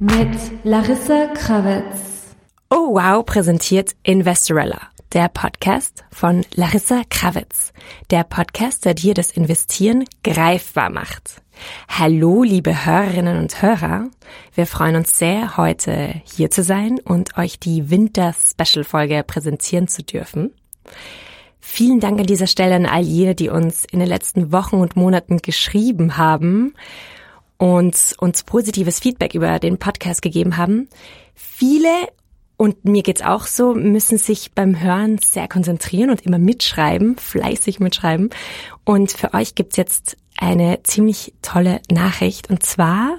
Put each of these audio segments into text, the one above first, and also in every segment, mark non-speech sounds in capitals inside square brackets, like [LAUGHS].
Mit Larissa Krawitz. Oh wow präsentiert Investorella, der Podcast von Larissa Krawitz. Der Podcast, der dir das Investieren greifbar macht. Hallo, liebe Hörerinnen und Hörer. Wir freuen uns sehr, heute hier zu sein und euch die Winter-Special-Folge präsentieren zu dürfen. Vielen Dank an dieser Stelle an all jene, die uns in den letzten Wochen und Monaten geschrieben haben und uns positives Feedback über den Podcast gegeben haben. Viele, und mir geht's auch so, müssen sich beim Hören sehr konzentrieren und immer mitschreiben, fleißig mitschreiben. Und für euch gibt's jetzt eine ziemlich tolle Nachricht. Und zwar,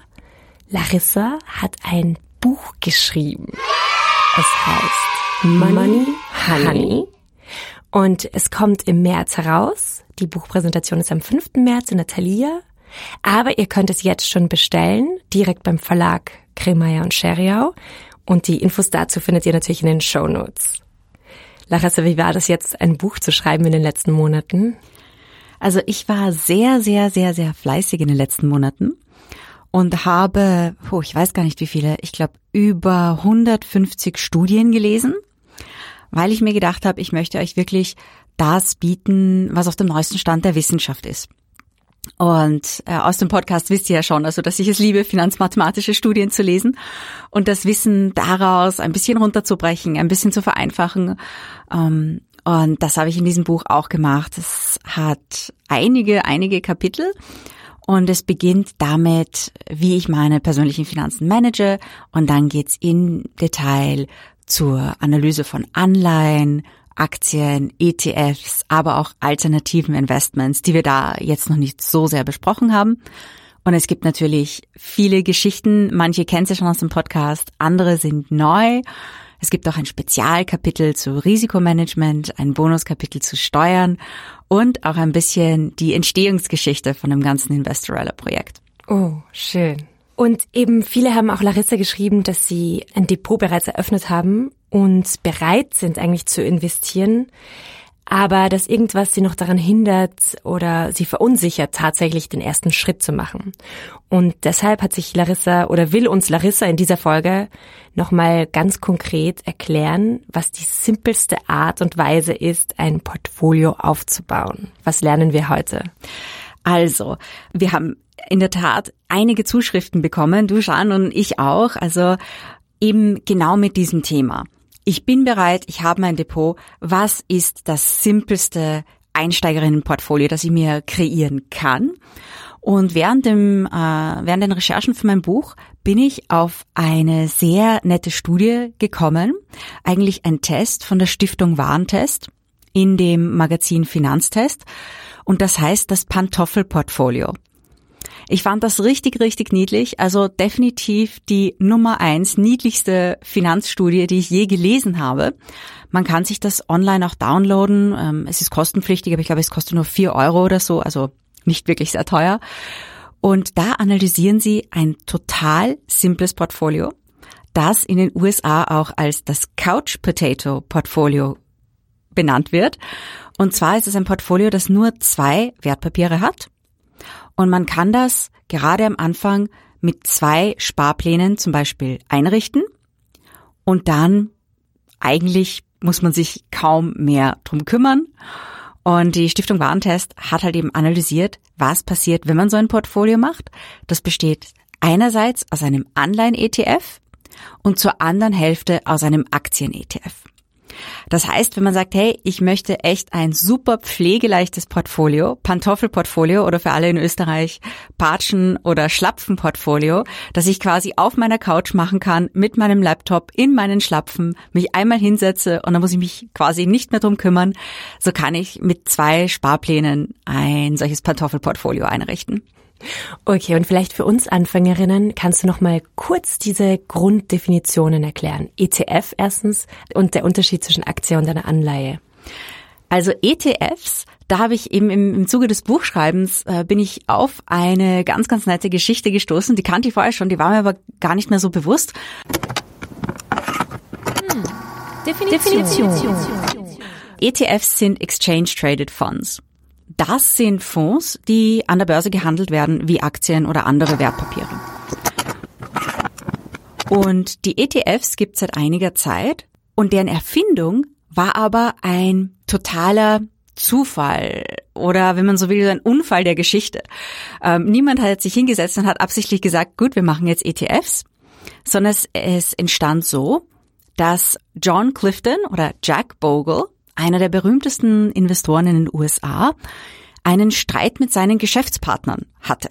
Larissa hat ein Buch geschrieben. Es heißt Money Honey. Und es kommt im März heraus. Die Buchpräsentation ist am 5. März in der Thalia. Aber ihr könnt es jetzt schon bestellen, direkt beim Verlag Kremeyer und Scheriau. Und die Infos dazu findet ihr natürlich in den Show Notes. Larissa, wie war das jetzt, ein Buch zu schreiben in den letzten Monaten? Also ich war sehr, sehr, sehr, sehr fleißig in den letzten Monaten und habe, oh, ich weiß gar nicht wie viele, ich glaube über 150 Studien gelesen, weil ich mir gedacht habe, ich möchte euch wirklich das bieten, was auf dem neuesten Stand der Wissenschaft ist. Und äh, aus dem Podcast wisst ihr ja schon, also dass ich es liebe, finanzmathematische Studien zu lesen und das Wissen daraus ein bisschen runterzubrechen, ein bisschen zu vereinfachen. Ähm, und das habe ich in diesem Buch auch gemacht. Es hat einige, einige Kapitel. Und es beginnt damit, wie ich meine persönlichen Finanzen manage. Und dann geht's in Detail zur Analyse von Anleihen, Aktien, ETFs, aber auch alternativen Investments, die wir da jetzt noch nicht so sehr besprochen haben. Und es gibt natürlich viele Geschichten. Manche kennen Sie schon aus dem Podcast, andere sind neu. Es gibt auch ein Spezialkapitel zu Risikomanagement, ein Bonuskapitel zu Steuern und auch ein bisschen die Entstehungsgeschichte von dem ganzen Investorella-Projekt. Oh, schön. Und eben viele haben auch Larissa geschrieben, dass sie ein Depot bereits eröffnet haben und bereit sind eigentlich zu investieren, aber dass irgendwas sie noch daran hindert oder sie verunsichert, tatsächlich den ersten Schritt zu machen. Und deshalb hat sich Larissa oder will uns Larissa in dieser Folge nochmal ganz konkret erklären, was die simpelste Art und Weise ist, ein Portfolio aufzubauen. Was lernen wir heute? Also, wir haben in der Tat einige Zuschriften bekommen, du Jean und ich auch, also eben genau mit diesem Thema. Ich bin bereit, ich habe mein Depot. Was ist das simpelste Einsteigerinnenportfolio, das ich mir kreieren kann? Und während dem, äh, während den Recherchen für mein Buch bin ich auf eine sehr nette Studie gekommen. Eigentlich ein Test von der Stiftung Warentest in dem Magazin Finanztest. Und das heißt das Pantoffelportfolio. Ich fand das richtig, richtig niedlich. Also definitiv die Nummer eins niedlichste Finanzstudie, die ich je gelesen habe. Man kann sich das online auch downloaden. Ähm, es ist kostenpflichtig, aber ich glaube, es kostet nur vier Euro oder so. Also nicht wirklich sehr teuer. Und da analysieren sie ein total simples Portfolio, das in den USA auch als das Couch Potato Portfolio benannt wird. Und zwar ist es ein Portfolio, das nur zwei Wertpapiere hat und man kann das gerade am Anfang mit zwei Sparplänen zum Beispiel einrichten und dann eigentlich muss man sich kaum mehr drum kümmern. Und die Stiftung Warentest hat halt eben analysiert, was passiert, wenn man so ein Portfolio macht. Das besteht einerseits aus einem Anleihen-ETF und zur anderen Hälfte aus einem Aktien-ETF. Das heißt, wenn man sagt, hey, ich möchte echt ein super pflegeleichtes Portfolio, Pantoffelportfolio oder für alle in Österreich Patschen- oder Schlapfenportfolio, das ich quasi auf meiner Couch machen kann, mit meinem Laptop in meinen Schlapfen, mich einmal hinsetze und dann muss ich mich quasi nicht mehr drum kümmern, so kann ich mit zwei Sparplänen ein solches Pantoffelportfolio einrichten. Okay, und vielleicht für uns Anfängerinnen kannst du noch mal kurz diese Grunddefinitionen erklären. ETF erstens und der Unterschied zwischen Aktie und einer Anleihe. Also ETFs, da habe ich eben im, im Zuge des Buchschreibens äh, bin ich auf eine ganz, ganz nette Geschichte gestoßen. Die kannte ich vorher schon, die war mir aber gar nicht mehr so bewusst. Hm. Definition. Definition. ETFs sind Exchange Traded Funds. Das sind Fonds, die an der Börse gehandelt werden wie Aktien oder andere Wertpapiere. Und die ETFs gibt es seit einiger Zeit und deren Erfindung war aber ein totaler Zufall oder wenn man so will, ein Unfall der Geschichte. Ähm, niemand hat sich hingesetzt und hat absichtlich gesagt, gut, wir machen jetzt ETFs, sondern es, es entstand so, dass John Clifton oder Jack Bogle, einer der berühmtesten Investoren in den USA, einen Streit mit seinen Geschäftspartnern hatte.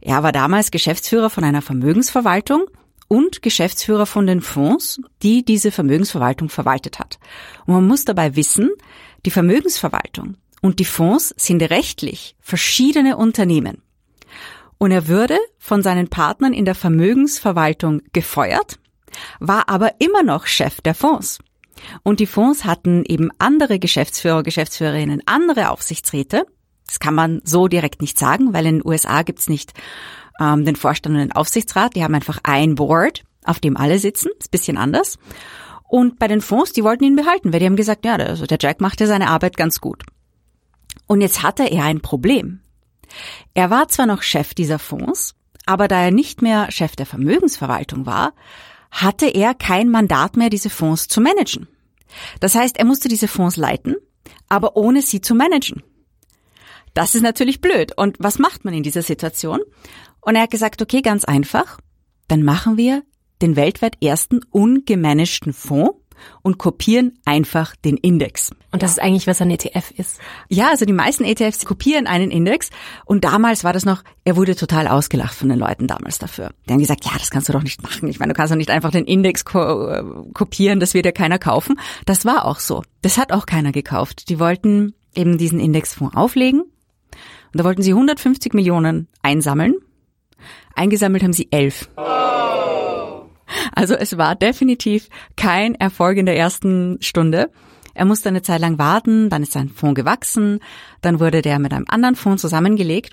Er war damals Geschäftsführer von einer Vermögensverwaltung und Geschäftsführer von den Fonds, die diese Vermögensverwaltung verwaltet hat. Und man muss dabei wissen, die Vermögensverwaltung und die Fonds sind rechtlich verschiedene Unternehmen. Und er würde von seinen Partnern in der Vermögensverwaltung gefeuert, war aber immer noch Chef der Fonds. Und die Fonds hatten eben andere Geschäftsführer, Geschäftsführerinnen, andere Aufsichtsräte. Das kann man so direkt nicht sagen, weil in den USA gibt's nicht ähm, den Vorstand und den Aufsichtsrat. Die haben einfach ein Board, auf dem alle sitzen. Ist bisschen anders. Und bei den Fonds, die wollten ihn behalten, weil die haben gesagt, ja, also der Jack macht ja seine Arbeit ganz gut. Und jetzt hatte er ein Problem. Er war zwar noch Chef dieser Fonds, aber da er nicht mehr Chef der Vermögensverwaltung war, hatte er kein Mandat mehr, diese Fonds zu managen. Das heißt, er musste diese Fonds leiten, aber ohne sie zu managen. Das ist natürlich blöd. Und was macht man in dieser Situation? Und er hat gesagt, okay, ganz einfach, dann machen wir den weltweit ersten ungemanagten Fonds und kopieren einfach den Index. Und das ist eigentlich, was ein ETF ist. Ja, also die meisten ETFs kopieren einen Index und damals war das noch, er wurde total ausgelacht von den Leuten damals dafür. Die haben gesagt, ja, das kannst du doch nicht machen. Ich meine, du kannst doch nicht einfach den Index ko äh, kopieren, das wird ja keiner kaufen. Das war auch so. Das hat auch keiner gekauft. Die wollten eben diesen Indexfonds auflegen und da wollten sie 150 Millionen einsammeln Eingesammelt haben sie elf. Also es war definitiv kein Erfolg in der ersten Stunde. Er musste eine Zeit lang warten, dann ist sein Fonds gewachsen, dann wurde der mit einem anderen Fonds zusammengelegt.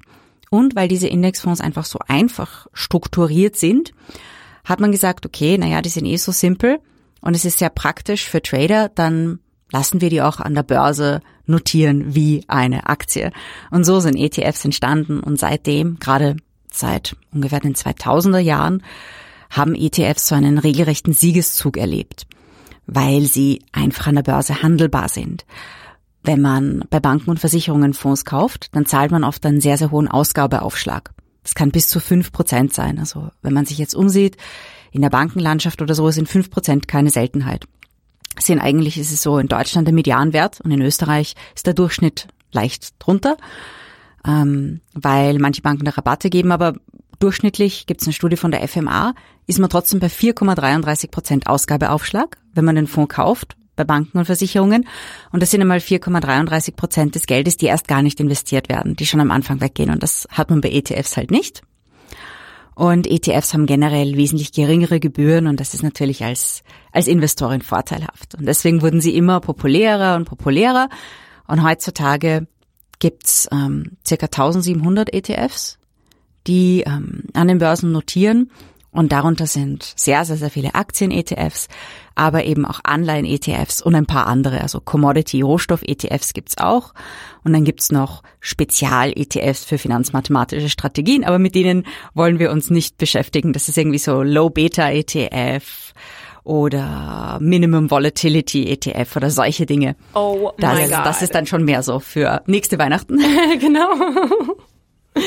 Und weil diese Indexfonds einfach so einfach strukturiert sind, hat man gesagt, okay, naja, die sind eh so simpel und es ist sehr praktisch für Trader, dann lassen wir die auch an der Börse notieren wie eine Aktie. Und so sind ETFs entstanden und seitdem, gerade seit ungefähr den 2000er Jahren haben ETFs so einen regelrechten Siegeszug erlebt, weil sie einfach an der Börse handelbar sind. Wenn man bei Banken und Versicherungen Fonds kauft, dann zahlt man oft einen sehr, sehr hohen Ausgabeaufschlag. Das kann bis zu fünf Prozent sein. Also wenn man sich jetzt umsieht, in der Bankenlandschaft oder so sind fünf Prozent keine Seltenheit. Sehen eigentlich ist es so in Deutschland der Medianwert und in Österreich ist der Durchschnitt leicht drunter ähm, weil manche Banken da Rabatte geben, aber durchschnittlich gibt es eine Studie von der FMA, ist man trotzdem bei 4,33 Prozent Ausgabeaufschlag, wenn man den Fonds kauft bei Banken und Versicherungen. Und das sind einmal 4,33 Prozent des Geldes, die erst gar nicht investiert werden, die schon am Anfang weggehen. Und das hat man bei ETFs halt nicht. Und ETFs haben generell wesentlich geringere Gebühren und das ist natürlich als, als Investorin vorteilhaft. Und deswegen wurden sie immer populärer und populärer. Und heutzutage gibt's ähm, ca. 1700 ETFs, die ähm, an den Börsen notieren. Und darunter sind sehr, sehr, sehr viele Aktien-ETFs, aber eben auch Anleihen-ETFs und ein paar andere. Also Commodity-Rohstoff-ETFs gibt's auch. Und dann gibt's noch Spezial-ETFs für finanzmathematische Strategien, aber mit denen wollen wir uns nicht beschäftigen. Das ist irgendwie so Low-Beta-ETF oder Minimum Volatility ETF oder solche Dinge. Oh das, my God. das ist dann schon mehr so für nächste Weihnachten. [LAUGHS] genau. [LAUGHS]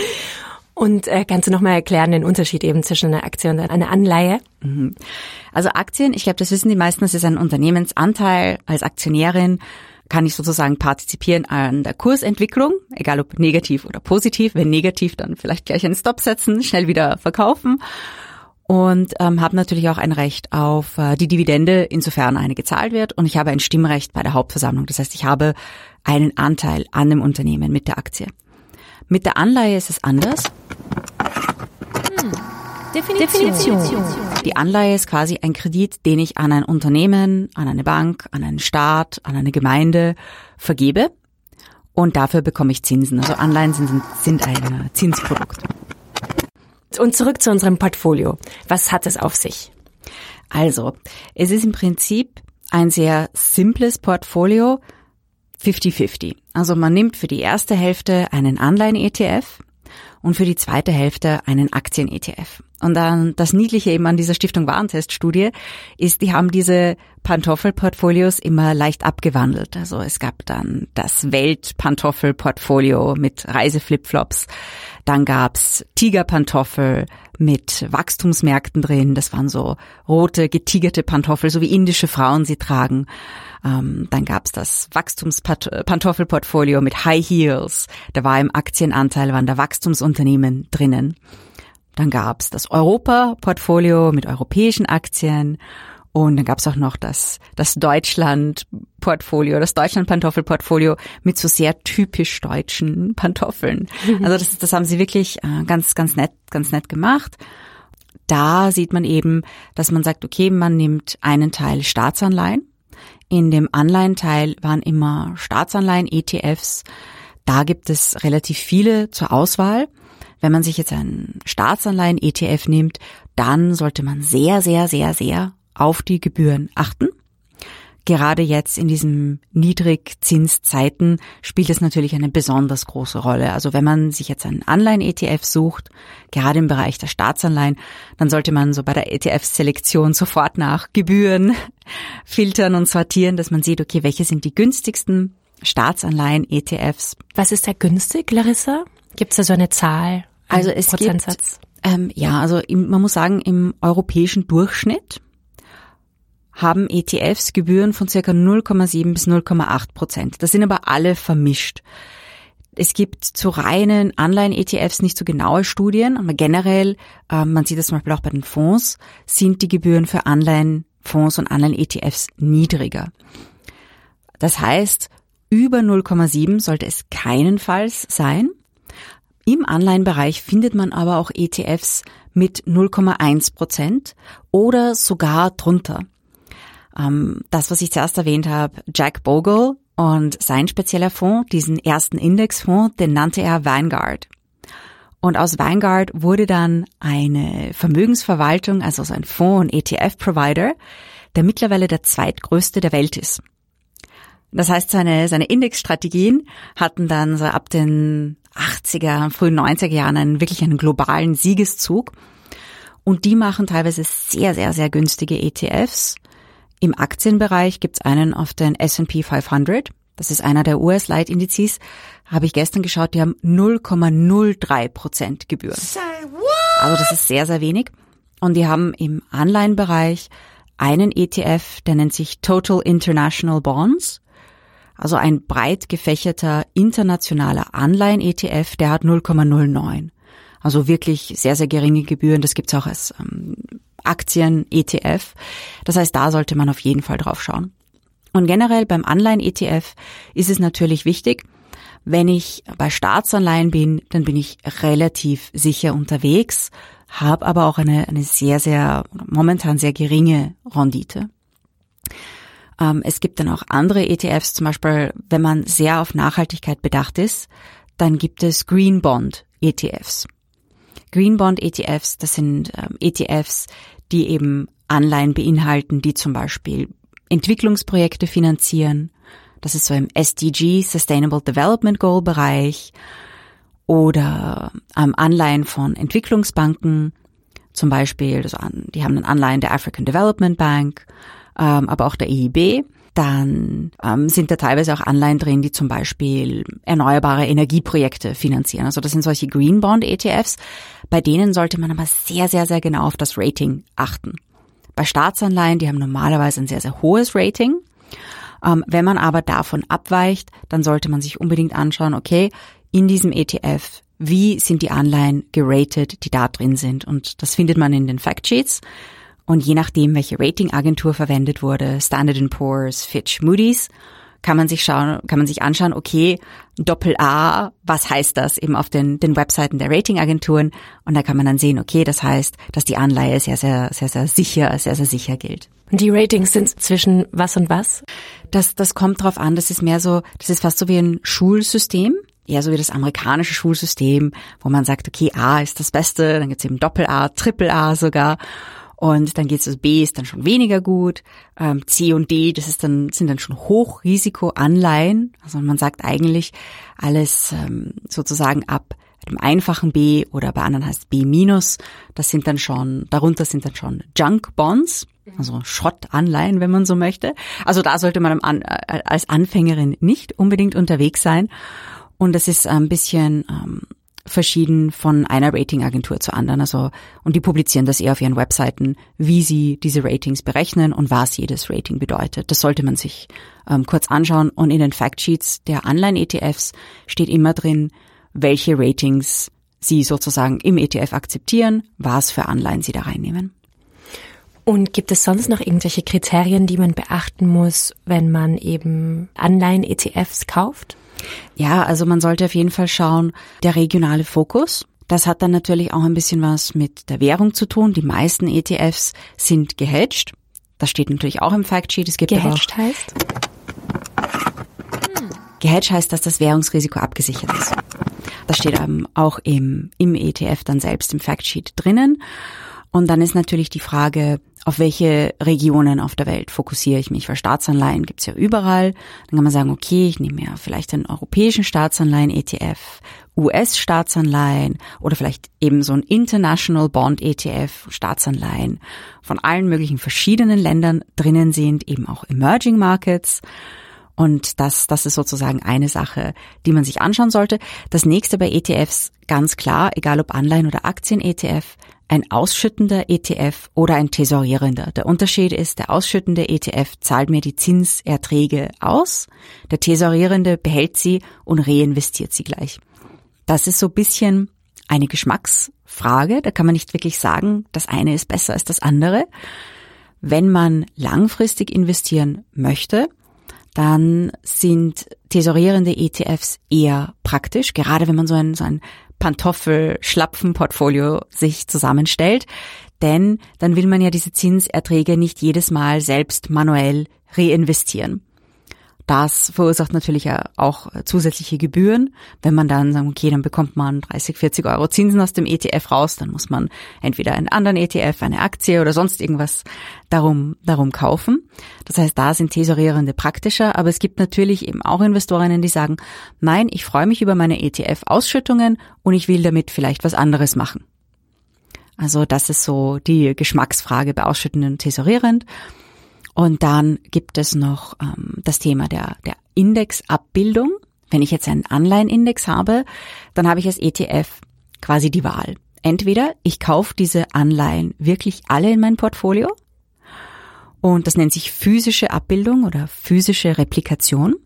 Und äh, kannst du nochmal erklären den Unterschied eben zwischen einer Aktie und einer Anleihe? Mhm. Also Aktien, ich glaube, das wissen die meisten, das ist ein Unternehmensanteil. Als Aktionärin kann ich sozusagen partizipieren an der Kursentwicklung, egal ob negativ oder positiv. Wenn negativ, dann vielleicht gleich einen Stop setzen, schnell wieder verkaufen und ähm, habe natürlich auch ein Recht auf äh, die Dividende, insofern eine gezahlt wird. Und ich habe ein Stimmrecht bei der Hauptversammlung. Das heißt, ich habe einen Anteil an dem Unternehmen mit der Aktie. Mit der Anleihe ist es anders. Definition. Definition. die Anleihe ist quasi ein Kredit, den ich an ein Unternehmen, an eine Bank, an einen Staat, an eine Gemeinde vergebe. Und dafür bekomme ich Zinsen. Also Anleihen sind, sind ein Zinsprodukt. Und zurück zu unserem Portfolio. Was hat es auf sich? Also, es ist im Prinzip ein sehr simples Portfolio, 50-50. Also man nimmt für die erste Hälfte einen Anleihen-ETF und für die zweite Hälfte einen Aktien-ETF. Und dann das Niedliche eben an dieser Stiftung Warentest-Studie ist, die haben diese Pantoffelportfolios immer leicht abgewandelt. Also es gab dann das Welt-Pantoffelportfolio mit Reiseflipflops. Dann gab's Tigerpantoffel mit Wachstumsmärkten drin. Das waren so rote, getigerte Pantoffel, so wie indische Frauen sie tragen. Ähm, dann gab's das Wachstumspantoffelportfolio mit High Heels. Da war im Aktienanteil, waren da Wachstumsunternehmen drinnen. Dann gab's das Europa-Portfolio mit europäischen Aktien. Und dann gab's auch noch das, das Deutschland-Portfolio, das Deutschland-Pantoffelportfolio mit so sehr typisch deutschen Pantoffeln. Also das, das haben sie wirklich äh, ganz, ganz nett, ganz nett gemacht. Da sieht man eben, dass man sagt, okay, man nimmt einen Teil Staatsanleihen. In dem Anleihenteil waren immer Staatsanleihen, ETFs. Da gibt es relativ viele zur Auswahl. Wenn man sich jetzt einen Staatsanleihen-ETF nimmt, dann sollte man sehr, sehr, sehr, sehr auf die Gebühren achten. Gerade jetzt in diesen Niedrigzinszeiten spielt es natürlich eine besonders große Rolle. Also wenn man sich jetzt einen Anleihen-ETF sucht, gerade im Bereich der Staatsanleihen, dann sollte man so bei der ETF-Selektion sofort nach Gebühren [LAUGHS] filtern und sortieren, dass man sieht, okay, welche sind die günstigsten Staatsanleihen-ETFs. Was ist da günstig, Larissa? Gibt es da so eine Zahl? Also es Prozentsatz? gibt, ähm, ja, also im, man muss sagen, im europäischen Durchschnitt haben ETFs Gebühren von circa 0,7 bis 0,8 Prozent. Das sind aber alle vermischt. Es gibt zu reinen Anleihen-ETFs nicht so genaue Studien, aber generell, äh, man sieht das zum Beispiel auch bei den Fonds, sind die Gebühren für Anleihenfonds und Anleihen-ETFs niedriger. Das heißt, über 0,7 sollte es keinenfalls sein. Im Anleihenbereich findet man aber auch ETFs mit 0,1 Prozent oder sogar drunter. Ähm, das, was ich zuerst erwähnt habe, Jack Bogle und sein spezieller Fonds, diesen ersten Indexfonds, den nannte er Vanguard. Und aus Vanguard wurde dann eine Vermögensverwaltung, also so ein Fonds- und ETF-Provider, der mittlerweile der zweitgrößte der Welt ist. Das heißt, seine, seine Indexstrategien hatten dann so ab den 80er, frühen 90er Jahren einen wirklich einen globalen Siegeszug. Und die machen teilweise sehr, sehr, sehr günstige ETFs. Im Aktienbereich gibt's einen auf den S&P 500. Das ist einer der US-Leitindizes. Habe ich gestern geschaut, die haben 0,03 Prozent Gebühren. Also das ist sehr, sehr wenig. Und die haben im Anleihenbereich einen ETF, der nennt sich Total International Bonds. Also ein breit gefächerter internationaler Anleihen-ETF, der hat 0,09. Also wirklich sehr, sehr geringe Gebühren. Das gibt's auch als ähm, Aktien-ETF. Das heißt, da sollte man auf jeden Fall drauf schauen. Und generell beim Anleihen-ETF ist es natürlich wichtig, wenn ich bei Staatsanleihen bin, dann bin ich relativ sicher unterwegs, habe aber auch eine, eine sehr, sehr, momentan sehr geringe Rendite. Ähm, es gibt dann auch andere ETFs, zum Beispiel, wenn man sehr auf Nachhaltigkeit bedacht ist, dann gibt es Green Bond ETFs. Green Bond ETFs, das sind ähm, ETFs, die eben Anleihen beinhalten, die zum Beispiel Entwicklungsprojekte finanzieren. Das ist so im SDG, Sustainable Development Goal Bereich oder ähm, Anleihen von Entwicklungsbanken, zum Beispiel, also die haben dann Anleihen der African Development Bank ähm, aber auch der EIB. Dann ähm, sind da teilweise auch Anleihen drin, die zum Beispiel erneuerbare Energieprojekte finanzieren. Also das sind solche Green Bond ETFs. Bei denen sollte man aber sehr, sehr, sehr genau auf das Rating achten. Bei Staatsanleihen, die haben normalerweise ein sehr, sehr hohes Rating. Ähm, wenn man aber davon abweicht, dann sollte man sich unbedingt anschauen, okay, in diesem ETF, wie sind die Anleihen geratet, die da drin sind? Und das findet man in den Factsheets. Und je nachdem, welche Ratingagentur verwendet wurde, Standard Poor's, Fitch, Moody's, kann man sich schauen, kann man sich anschauen, okay, Doppel A, was heißt das eben auf den, den Webseiten der Ratingagenturen? Und da kann man dann sehen, okay, das heißt, dass die Anleihe sehr, sehr, sehr, sehr sicher, sehr, sehr sicher gilt. Und die Ratings sind zwischen was und was? Das, das kommt drauf an, das ist mehr so, das ist fast so wie ein Schulsystem eher so wie das amerikanische Schulsystem, wo man sagt, okay, A ist das Beste, dann gibt's eben Doppel-A, Triple-A sogar. Und dann geht's, also B ist dann schon weniger gut. Ähm, C und D, das ist dann, sind dann schon Hochrisikoanleihen. Also man sagt eigentlich alles ähm, sozusagen ab dem einfachen B oder bei anderen heißt B minus. Das sind dann schon, darunter sind dann schon Junk Bonds, also Schrottanleihen, wenn man so möchte. Also da sollte man äh, als Anfängerin nicht unbedingt unterwegs sein. Und das ist ein bisschen ähm, verschieden von einer Ratingagentur zur anderen. Also, und die publizieren das eher auf ihren Webseiten, wie sie diese Ratings berechnen und was jedes Rating bedeutet. Das sollte man sich ähm, kurz anschauen. Und in den Factsheets der Online-ETFs steht immer drin, welche Ratings sie sozusagen im ETF akzeptieren, was für Anleihen sie da reinnehmen. Und gibt es sonst noch irgendwelche Kriterien, die man beachten muss, wenn man eben Anleihen-ETFs kauft? Ja, also man sollte auf jeden Fall schauen, der regionale Fokus. Das hat dann natürlich auch ein bisschen was mit der Währung zu tun. Die meisten ETFs sind gehedged. Das steht natürlich auch im Factsheet. Es gibt gehedged heißt? Gehedged heißt, dass das Währungsrisiko abgesichert ist. Das steht auch im, im ETF dann selbst im Factsheet drinnen. Und dann ist natürlich die Frage, auf welche Regionen auf der Welt fokussiere ich mich? Weil Staatsanleihen gibt's ja überall. Dann kann man sagen, okay, ich nehme ja vielleicht den europäischen Staatsanleihen-ETF, US-Staatsanleihen oder vielleicht eben so ein International Bond ETF, Staatsanleihen von allen möglichen verschiedenen Ländern drinnen sind, eben auch Emerging Markets. Und das, das ist sozusagen eine Sache, die man sich anschauen sollte. Das nächste bei ETFs, ganz klar, egal ob Anleihen oder Aktien-ETF, ein ausschüttender ETF oder ein tesorierender. Der Unterschied ist, der ausschüttende ETF zahlt mir die Zinserträge aus, der tesorierende behält sie und reinvestiert sie gleich. Das ist so ein bisschen eine Geschmacksfrage, da kann man nicht wirklich sagen, das eine ist besser als das andere. Wenn man langfristig investieren möchte, dann sind tesorierende ETFs eher praktisch, gerade wenn man so ein, so ein Pantoffel-Schlapfen-Portfolio sich zusammenstellt. Denn dann will man ja diese Zinserträge nicht jedes Mal selbst manuell reinvestieren. Das verursacht natürlich auch zusätzliche Gebühren. Wenn man dann sagt, okay, dann bekommt man 30, 40 Euro Zinsen aus dem ETF raus, dann muss man entweder einen anderen ETF, eine Aktie oder sonst irgendwas darum, darum kaufen. Das heißt, da sind Tesorierende praktischer, aber es gibt natürlich eben auch Investorinnen, die sagen, nein, ich freue mich über meine ETF-Ausschüttungen und ich will damit vielleicht was anderes machen. Also das ist so die Geschmacksfrage bei ausschüttenden und tesorierend. Und dann gibt es noch ähm, das Thema der, der Indexabbildung. Wenn ich jetzt einen Anleihenindex habe, dann habe ich als ETF quasi die Wahl. Entweder ich kaufe diese Anleihen wirklich alle in mein Portfolio und das nennt sich physische Abbildung oder physische Replikation.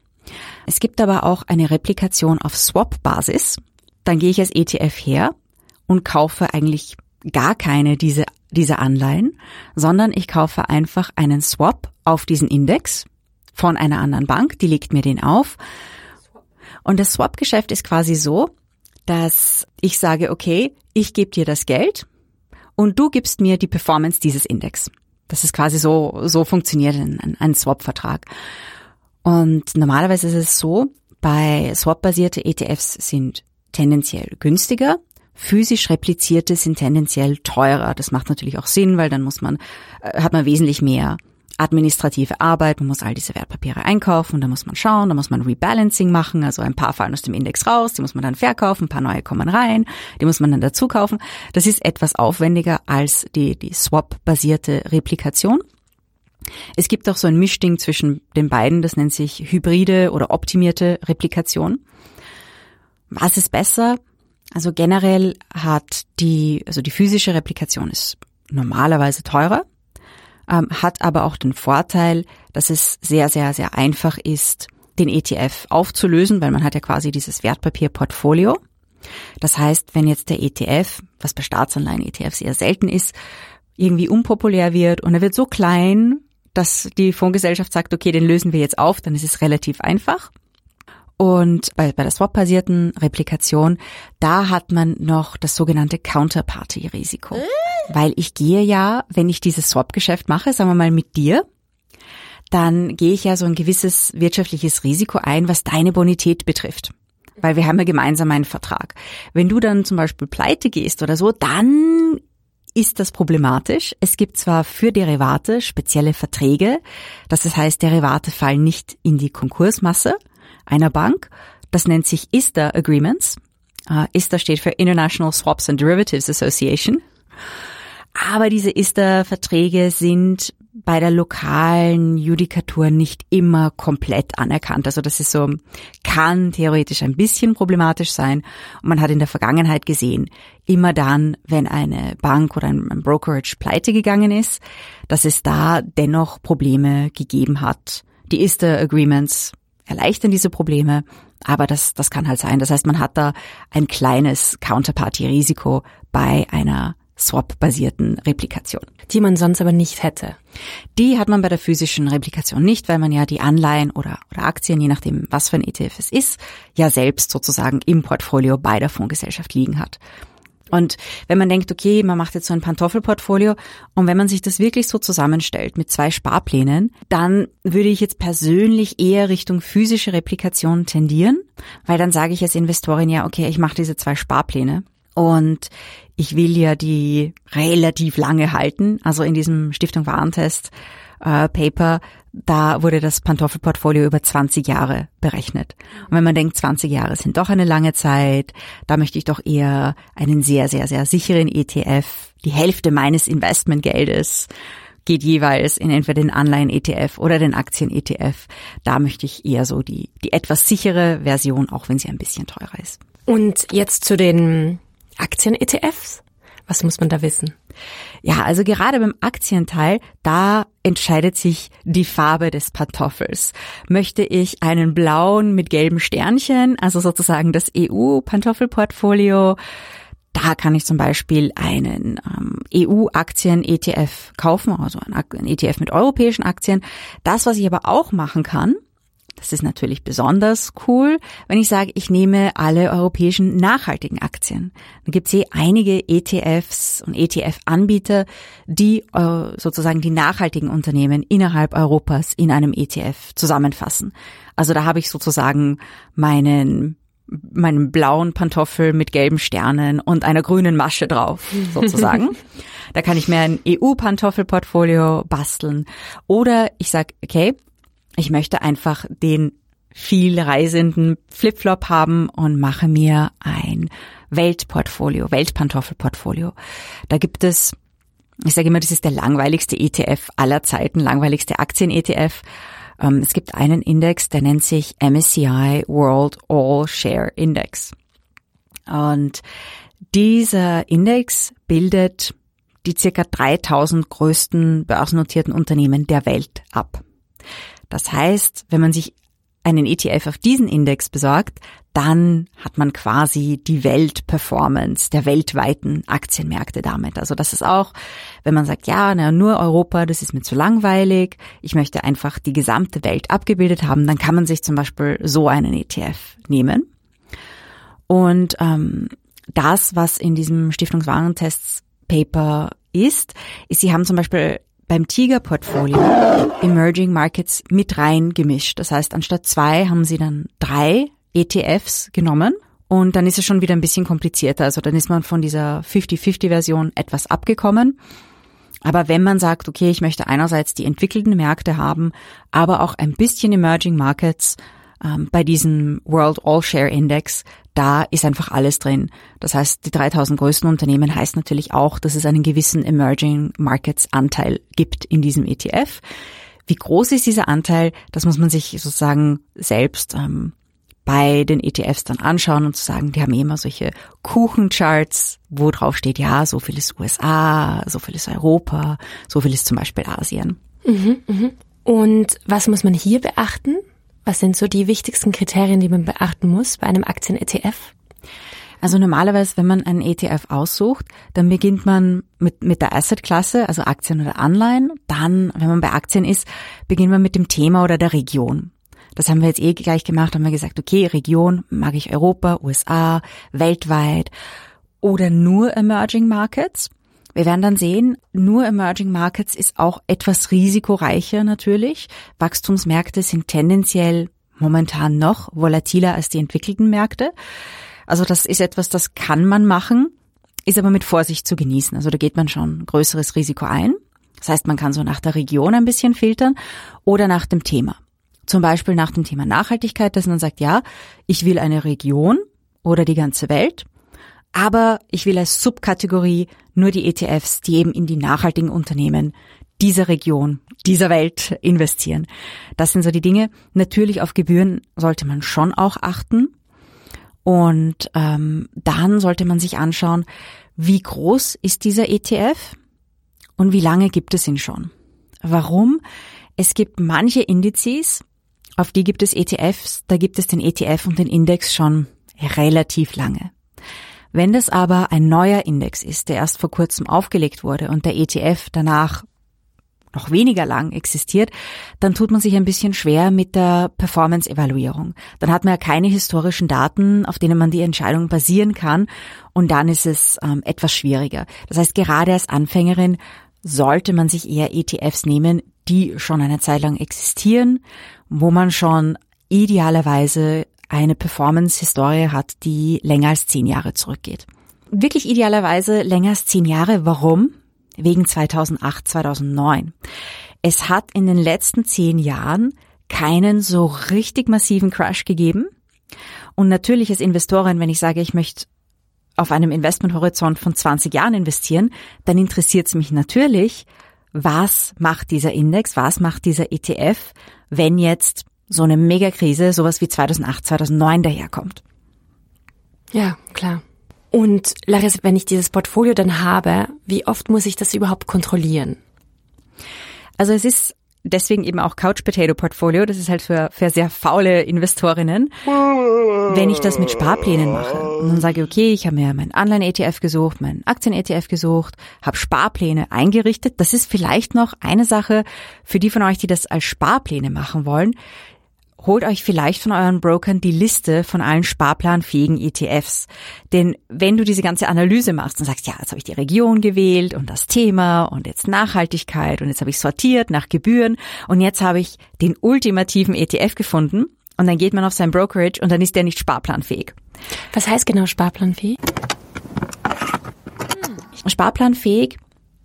Es gibt aber auch eine Replikation auf Swap-Basis. Dann gehe ich als ETF her und kaufe eigentlich gar keine diese diese Anleihen, sondern ich kaufe einfach einen Swap auf diesen Index von einer anderen Bank, die legt mir den auf. Und das Swap-Geschäft ist quasi so, dass ich sage, okay, ich gebe dir das Geld und du gibst mir die Performance dieses Index. Das ist quasi so, so funktioniert ein, ein Swap-Vertrag. Und normalerweise ist es so, bei Swap-basierte ETFs sind tendenziell günstiger Physisch replizierte sind tendenziell teurer. Das macht natürlich auch Sinn, weil dann muss man, äh, hat man wesentlich mehr administrative Arbeit, man muss all diese Wertpapiere einkaufen, da muss man schauen, da muss man Rebalancing machen, also ein paar fallen aus dem Index raus, die muss man dann verkaufen, ein paar neue kommen rein, die muss man dann dazu kaufen. Das ist etwas aufwendiger als die, die Swap-basierte Replikation. Es gibt auch so ein Mischding zwischen den beiden, das nennt sich hybride oder optimierte Replikation. Was ist besser? Also generell hat die, also die physische Replikation ist normalerweise teurer, ähm, hat aber auch den Vorteil, dass es sehr, sehr, sehr einfach ist, den ETF aufzulösen, weil man hat ja quasi dieses Wertpapierportfolio. Das heißt, wenn jetzt der ETF, was bei Staatsanleihen-ETFs eher selten ist, irgendwie unpopulär wird und er wird so klein, dass die Fondsgesellschaft sagt, okay, den lösen wir jetzt auf, dann ist es relativ einfach. Und bei, bei der Swap-basierten Replikation, da hat man noch das sogenannte Counterparty-Risiko. Weil ich gehe ja, wenn ich dieses Swap-Geschäft mache, sagen wir mal mit dir, dann gehe ich ja so ein gewisses wirtschaftliches Risiko ein, was deine Bonität betrifft. Weil wir haben ja gemeinsam einen Vertrag. Wenn du dann zum Beispiel pleite gehst oder so, dann ist das problematisch. Es gibt zwar für Derivate spezielle Verträge, das heißt, Derivate fallen nicht in die Konkursmasse einer Bank. Das nennt sich ISTA Agreements. Uh, ISTA steht für International Swaps and Derivatives Association. Aber diese ISTA-Verträge sind bei der lokalen Judikatur nicht immer komplett anerkannt. Also das ist so, kann theoretisch ein bisschen problematisch sein. Und man hat in der Vergangenheit gesehen, immer dann, wenn eine Bank oder ein, Brokerage pleite gegangen ist, dass es da dennoch Probleme gegeben hat. Die ISTA Agreements erleichtern diese Probleme, aber das, das kann halt sein. Das heißt, man hat da ein kleines Counterparty-Risiko bei einer Swap-basierten Replikation. Die man sonst aber nicht hätte. Die hat man bei der physischen Replikation nicht, weil man ja die Anleihen oder, oder Aktien, je nachdem, was für ein ETF es ist, ja selbst sozusagen im Portfolio bei der Fondsgesellschaft liegen hat. Und wenn man denkt, okay, man macht jetzt so ein Pantoffelportfolio und wenn man sich das wirklich so zusammenstellt mit zwei Sparplänen, dann würde ich jetzt persönlich eher Richtung physische Replikation tendieren, weil dann sage ich als Investorin ja, okay, ich mache diese zwei Sparpläne und ich will ja die relativ lange halten. Also in diesem Stiftung Warentest äh, Paper, da wurde das Pantoffelportfolio über 20 Jahre berechnet. Und wenn man denkt, 20 Jahre sind doch eine lange Zeit, da möchte ich doch eher einen sehr, sehr, sehr sicheren ETF. Die Hälfte meines Investmentgeldes geht jeweils in entweder den Anleihen-ETF oder den Aktien-ETF. Da möchte ich eher so die, die etwas sichere Version, auch wenn sie ein bisschen teurer ist. Und jetzt zu den Aktien-ETFs? Was muss man da wissen? Ja, also gerade beim Aktienteil, da entscheidet sich die Farbe des Pantoffels. Möchte ich einen blauen mit gelben Sternchen, also sozusagen das EU-Pantoffelportfolio, da kann ich zum Beispiel einen ähm, EU-Aktien-ETF kaufen, also ein ETF mit europäischen Aktien. Das, was ich aber auch machen kann, das ist natürlich besonders cool, wenn ich sage, ich nehme alle europäischen nachhaltigen Aktien. Dann gibt es eh einige ETFs und ETF-Anbieter, die äh, sozusagen die nachhaltigen Unternehmen innerhalb Europas in einem ETF zusammenfassen. Also da habe ich sozusagen meinen meinen blauen Pantoffel mit gelben Sternen und einer grünen Masche drauf, [LAUGHS] sozusagen. da kann ich mir ein EU-Pantoffelportfolio basteln. Oder ich sage, okay, ich möchte einfach den viel reisenden Flipflop haben und mache mir ein Weltportfolio, Weltpantoffelportfolio. Da gibt es, ich sage immer, das ist der langweiligste ETF aller Zeiten, langweiligste Aktien-ETF. Ähm, es gibt einen Index, der nennt sich MSCI World All Share Index. Und dieser Index bildet die circa 3000 größten börsennotierten Unternehmen der Welt ab. Das heißt, wenn man sich einen ETF auf diesen Index besorgt, dann hat man quasi die Weltperformance der weltweiten Aktienmärkte damit. Also das ist auch, wenn man sagt, ja, na, nur Europa, das ist mir zu langweilig, ich möchte einfach die gesamte Welt abgebildet haben, dann kann man sich zum Beispiel so einen ETF nehmen. Und ähm, das, was in diesem Stiftungswarentests-Paper ist, ist, sie haben zum Beispiel beim Tiger-Portfolio Emerging Markets mit rein gemischt. Das heißt, anstatt zwei haben sie dann drei ETFs genommen. Und dann ist es schon wieder ein bisschen komplizierter. Also dann ist man von dieser 50-50-Version etwas abgekommen. Aber wenn man sagt, okay, ich möchte einerseits die entwickelten Märkte haben, aber auch ein bisschen Emerging Markets ähm, bei diesem World All Share Index, da ist einfach alles drin. Das heißt, die 3000 größten Unternehmen heißt natürlich auch, dass es einen gewissen Emerging Markets Anteil gibt in diesem ETF. Wie groß ist dieser Anteil? Das muss man sich sozusagen selbst ähm, bei den ETFs dann anschauen und zu sagen, die haben immer solche Kuchencharts, wo drauf steht, ja, so viel ist USA, so viel ist Europa, so viel ist zum Beispiel Asien. Mhm, mh. Und was muss man hier beachten? Was sind so die wichtigsten Kriterien, die man beachten muss bei einem Aktien-ETF? Also normalerweise, wenn man einen ETF aussucht, dann beginnt man mit, mit der Assetklasse, also Aktien oder Anleihen. Dann, wenn man bei Aktien ist, beginnt man mit dem Thema oder der Region. Das haben wir jetzt eh gleich gemacht, haben wir gesagt, okay, Region, mag ich Europa, USA, weltweit oder nur Emerging Markets. Wir werden dann sehen, nur Emerging Markets ist auch etwas risikoreicher natürlich. Wachstumsmärkte sind tendenziell momentan noch volatiler als die entwickelten Märkte. Also das ist etwas, das kann man machen, ist aber mit Vorsicht zu genießen. Also da geht man schon größeres Risiko ein. Das heißt, man kann so nach der Region ein bisschen filtern oder nach dem Thema. Zum Beispiel nach dem Thema Nachhaltigkeit, dass man sagt, ja, ich will eine Region oder die ganze Welt aber ich will als Subkategorie nur die ETFs, die eben in die nachhaltigen Unternehmen dieser Region, dieser Welt investieren. Das sind so die Dinge. Natürlich auf Gebühren sollte man schon auch achten. Und ähm, dann sollte man sich anschauen, wie groß ist dieser ETF und wie lange gibt es ihn schon. Warum? Es gibt manche Indizes, auf die gibt es ETFs, da gibt es den ETF und den Index schon relativ lange. Wenn das aber ein neuer Index ist, der erst vor kurzem aufgelegt wurde und der ETF danach noch weniger lang existiert, dann tut man sich ein bisschen schwer mit der Performance-Evaluierung. Dann hat man ja keine historischen Daten, auf denen man die Entscheidung basieren kann und dann ist es ähm, etwas schwieriger. Das heißt, gerade als Anfängerin sollte man sich eher ETFs nehmen, die schon eine Zeit lang existieren, wo man schon idealerweise eine Performance-Historie hat, die länger als zehn Jahre zurückgeht. Wirklich idealerweise länger als zehn Jahre. Warum? Wegen 2008, 2009. Es hat in den letzten zehn Jahren keinen so richtig massiven Crash gegeben. Und natürlich als Investorin, wenn ich sage, ich möchte auf einem Investmenthorizont von 20 Jahren investieren, dann interessiert es mich natürlich, was macht dieser Index, was macht dieser ETF, wenn jetzt so eine Megakrise, sowas wie 2008, 2009 daherkommt. Ja, klar. Und Larissa, wenn ich dieses Portfolio dann habe, wie oft muss ich das überhaupt kontrollieren? Also es ist deswegen eben auch Couch Potato Portfolio. Das ist halt für, für sehr faule Investorinnen. Wenn ich das mit Sparplänen mache und dann sage, okay, ich habe mir meinen Anleihen-ETF gesucht, meinen Aktien-ETF gesucht, habe Sparpläne eingerichtet. Das ist vielleicht noch eine Sache für die von euch, die das als Sparpläne machen wollen holt euch vielleicht von euren Brokern die Liste von allen sparplanfähigen ETFs. Denn wenn du diese ganze Analyse machst und sagst, ja, jetzt habe ich die Region gewählt und das Thema und jetzt Nachhaltigkeit und jetzt habe ich sortiert nach Gebühren und jetzt habe ich den ultimativen ETF gefunden und dann geht man auf sein Brokerage und dann ist der nicht sparplanfähig. Was heißt genau sparplanfähig? Sparplanfähig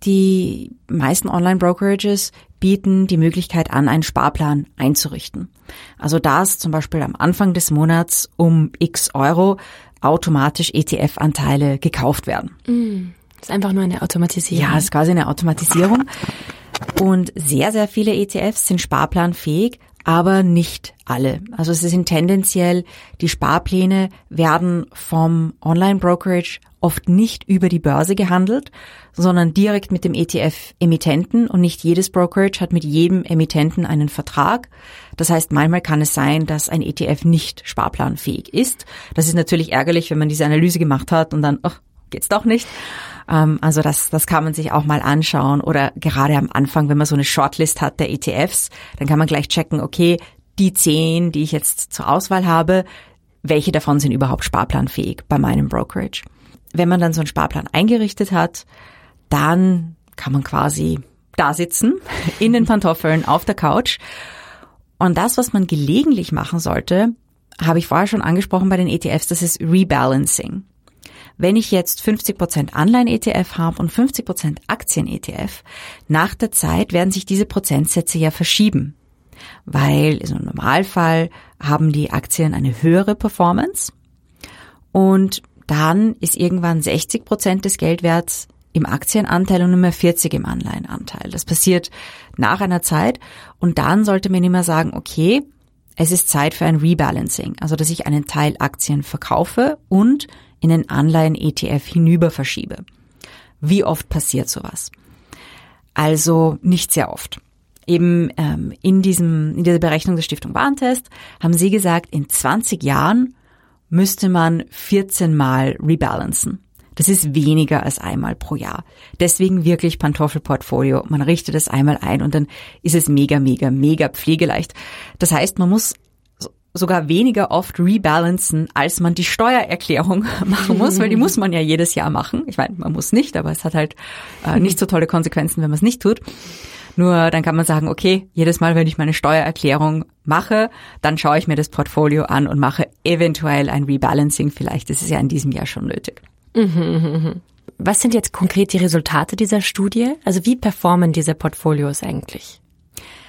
die meisten Online-Brokerages bieten die Möglichkeit an, einen Sparplan einzurichten. Also dass zum Beispiel am Anfang des Monats um x Euro automatisch ETF-Anteile gekauft werden. Mm, das ist einfach nur eine Automatisierung. Ja, ist quasi eine Automatisierung. Und sehr, sehr viele ETFs sind sparplanfähig, aber nicht alle. Also es sind tendenziell, die Sparpläne werden vom Online-Brokerage oft nicht über die Börse gehandelt, sondern direkt mit dem ETF-Emittenten und nicht jedes Brokerage hat mit jedem Emittenten einen Vertrag. Das heißt, manchmal kann es sein, dass ein ETF nicht sparplanfähig ist. Das ist natürlich ärgerlich, wenn man diese Analyse gemacht hat und dann, ach, geht's doch nicht. Ähm, also das, das kann man sich auch mal anschauen oder gerade am Anfang, wenn man so eine Shortlist hat der ETFs, dann kann man gleich checken, okay, die zehn, die ich jetzt zur Auswahl habe, welche davon sind überhaupt sparplanfähig bei meinem Brokerage. Wenn man dann so einen Sparplan eingerichtet hat, dann kann man quasi da sitzen, [LAUGHS] in den Pantoffeln, auf der Couch. Und das, was man gelegentlich machen sollte, habe ich vorher schon angesprochen bei den ETFs, das ist Rebalancing. Wenn ich jetzt 50% Anleihen-ETF habe und 50% Aktien-ETF, nach der Zeit werden sich diese Prozentsätze ja verschieben. Weil im Normalfall haben die Aktien eine höhere Performance und dann ist irgendwann 60 Prozent des Geldwerts im Aktienanteil und nur mehr 40 im Anleihenanteil. Das passiert nach einer Zeit und dann sollte man immer sagen, okay, es ist Zeit für ein Rebalancing, also dass ich einen Teil Aktien verkaufe und in den Anleihen-ETF hinüber verschiebe. Wie oft passiert sowas? Also nicht sehr oft. Eben ähm, in diesem in dieser Berechnung der Stiftung Warentest haben Sie gesagt, in 20 Jahren müsste man 14 Mal rebalancen. Das ist weniger als einmal pro Jahr. Deswegen wirklich Pantoffelportfolio. Man richtet es einmal ein und dann ist es mega, mega, mega pflegeleicht. Das heißt, man muss sogar weniger oft rebalancen, als man die Steuererklärung [LAUGHS] machen muss, weil die muss man ja jedes Jahr machen. Ich meine, man muss nicht, aber es hat halt äh, nicht so tolle Konsequenzen, wenn man es nicht tut. Nur dann kann man sagen, okay, jedes Mal, wenn ich meine Steuererklärung mache, dann schaue ich mir das Portfolio an und mache eventuell ein Rebalancing. Vielleicht ist es ja in diesem Jahr schon nötig. Was sind jetzt konkret die Resultate dieser Studie? Also wie performen diese Portfolios eigentlich?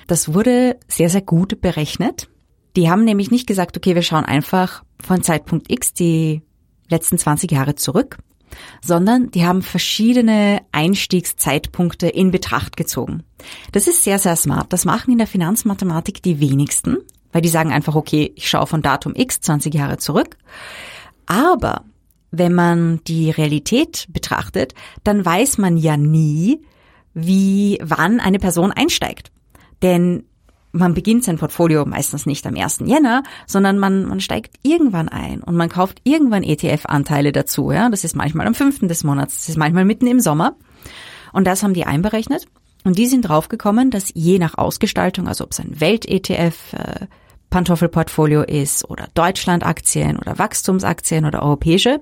Das wurde sehr, sehr gut berechnet. Die haben nämlich nicht gesagt, okay, wir schauen einfach von Zeitpunkt X die letzten 20 Jahre zurück, sondern die haben verschiedene Einstiegszeitpunkte in Betracht gezogen. Das ist sehr, sehr smart. Das machen in der Finanzmathematik die wenigsten, weil die sagen einfach, okay, ich schaue von Datum X 20 Jahre zurück. Aber wenn man die Realität betrachtet, dann weiß man ja nie, wie, wann eine Person einsteigt. Denn man beginnt sein Portfolio meistens nicht am 1. Jänner, sondern man, man steigt irgendwann ein und man kauft irgendwann ETF-Anteile dazu. Ja? Das ist manchmal am 5. des Monats, das ist manchmal mitten im Sommer. Und das haben die einberechnet. Und die sind draufgekommen, dass je nach Ausgestaltung, also ob es ein Welt-ETF, äh, Pantoffelportfolio ist oder Deutschlandaktien oder Wachstumsaktien oder europäische,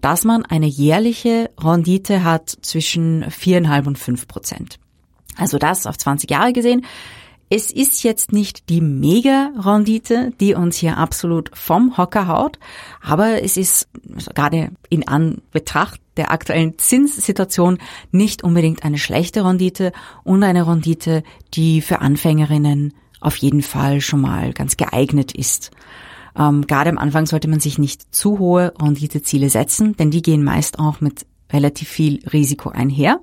dass man eine jährliche Rendite hat zwischen viereinhalb und fünf Prozent. Also das auf 20 Jahre gesehen es ist jetzt nicht die Mega-Rendite, die uns hier absolut vom Hocker haut, aber es ist gerade in Anbetracht der aktuellen Zinssituation nicht unbedingt eine schlechte Rendite und eine Rendite, die für Anfängerinnen auf jeden Fall schon mal ganz geeignet ist. Ähm, gerade am Anfang sollte man sich nicht zu hohe Renditeziele setzen, denn die gehen meist auch mit relativ viel Risiko einher.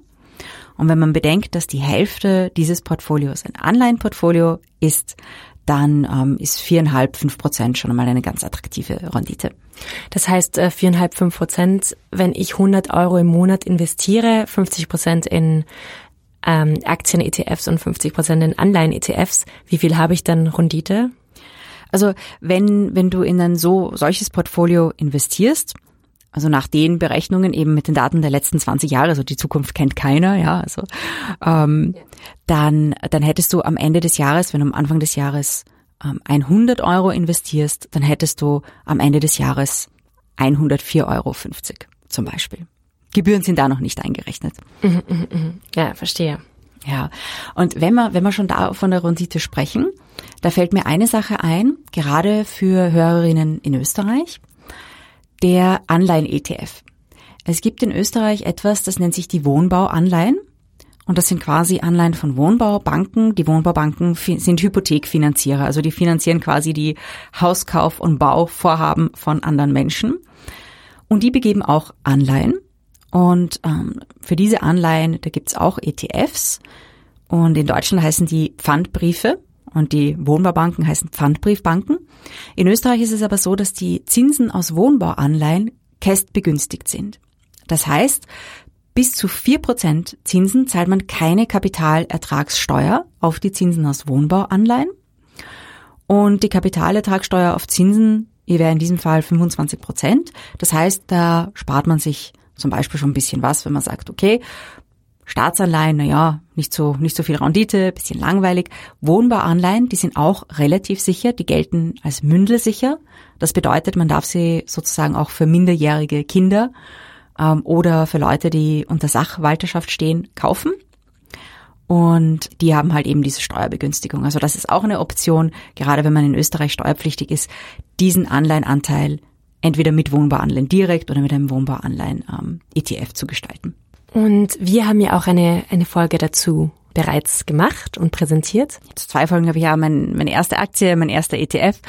Und wenn man bedenkt, dass die Hälfte dieses Portfolios ein Anleihenportfolio ist, dann ähm, ist viereinhalb, fünf Prozent schon einmal eine ganz attraktive Rendite. Das heißt, äh, viereinhalb, fünf Prozent, wenn ich 100 Euro im Monat investiere, 50 Prozent in ähm, Aktien-ETFs und 50 Prozent in Anleihen-ETFs, wie viel habe ich dann Rendite? Also wenn, wenn du in ein so solches Portfolio investierst, also nach den Berechnungen eben mit den Daten der letzten 20 Jahre, also die Zukunft kennt keiner, ja, also ähm, dann, dann hättest du am Ende des Jahres, wenn du am Anfang des Jahres ähm, 100 Euro investierst, dann hättest du am Ende des Jahres 104,50 Euro zum Beispiel. Gebühren sind da noch nicht eingerechnet. Mhm, mhm, mhm. Ja, verstehe. Ja, und wenn wir, wenn wir schon da von der Rendite sprechen, da fällt mir eine Sache ein, gerade für Hörerinnen in Österreich der Anleihen-ETF. Es gibt in Österreich etwas, das nennt sich die Wohnbauanleihen. Und das sind quasi Anleihen von Wohnbaubanken. Die Wohnbaubanken sind Hypothekfinanzierer, also die finanzieren quasi die Hauskauf- und Bauvorhaben von anderen Menschen. Und die begeben auch Anleihen. Und ähm, für diese Anleihen, da gibt's auch ETFs. Und in Deutschland heißen die Pfandbriefe und die Wohnbaubanken heißen Pfandbriefbanken. In Österreich ist es aber so, dass die Zinsen aus Wohnbauanleihen kästbegünstigt sind. Das heißt, bis zu vier Prozent Zinsen zahlt man keine Kapitalertragssteuer auf die Zinsen aus Wohnbauanleihen. Und die Kapitalertragssteuer auf Zinsen wäre in diesem Fall 25 Prozent. Das heißt, da spart man sich zum Beispiel schon ein bisschen was, wenn man sagt, okay, Staatsanleihen, na ja, nicht so, nicht so viel Rendite, bisschen langweilig. Wohnbauanleihen, die sind auch relativ sicher, die gelten als mündelsicher. Das bedeutet, man darf sie sozusagen auch für minderjährige Kinder ähm, oder für Leute, die unter Sachwalterschaft stehen, kaufen. Und die haben halt eben diese Steuerbegünstigung. Also das ist auch eine Option, gerade wenn man in Österreich steuerpflichtig ist, diesen Anleihenanteil entweder mit Wohnbauanleihen direkt oder mit einem Wohnbauanleihen ähm, ETF zu gestalten. Und wir haben ja auch eine, eine Folge dazu bereits gemacht und präsentiert. Zwei Folgen habe ich ja mein, meine erste Aktie, mein erster ETF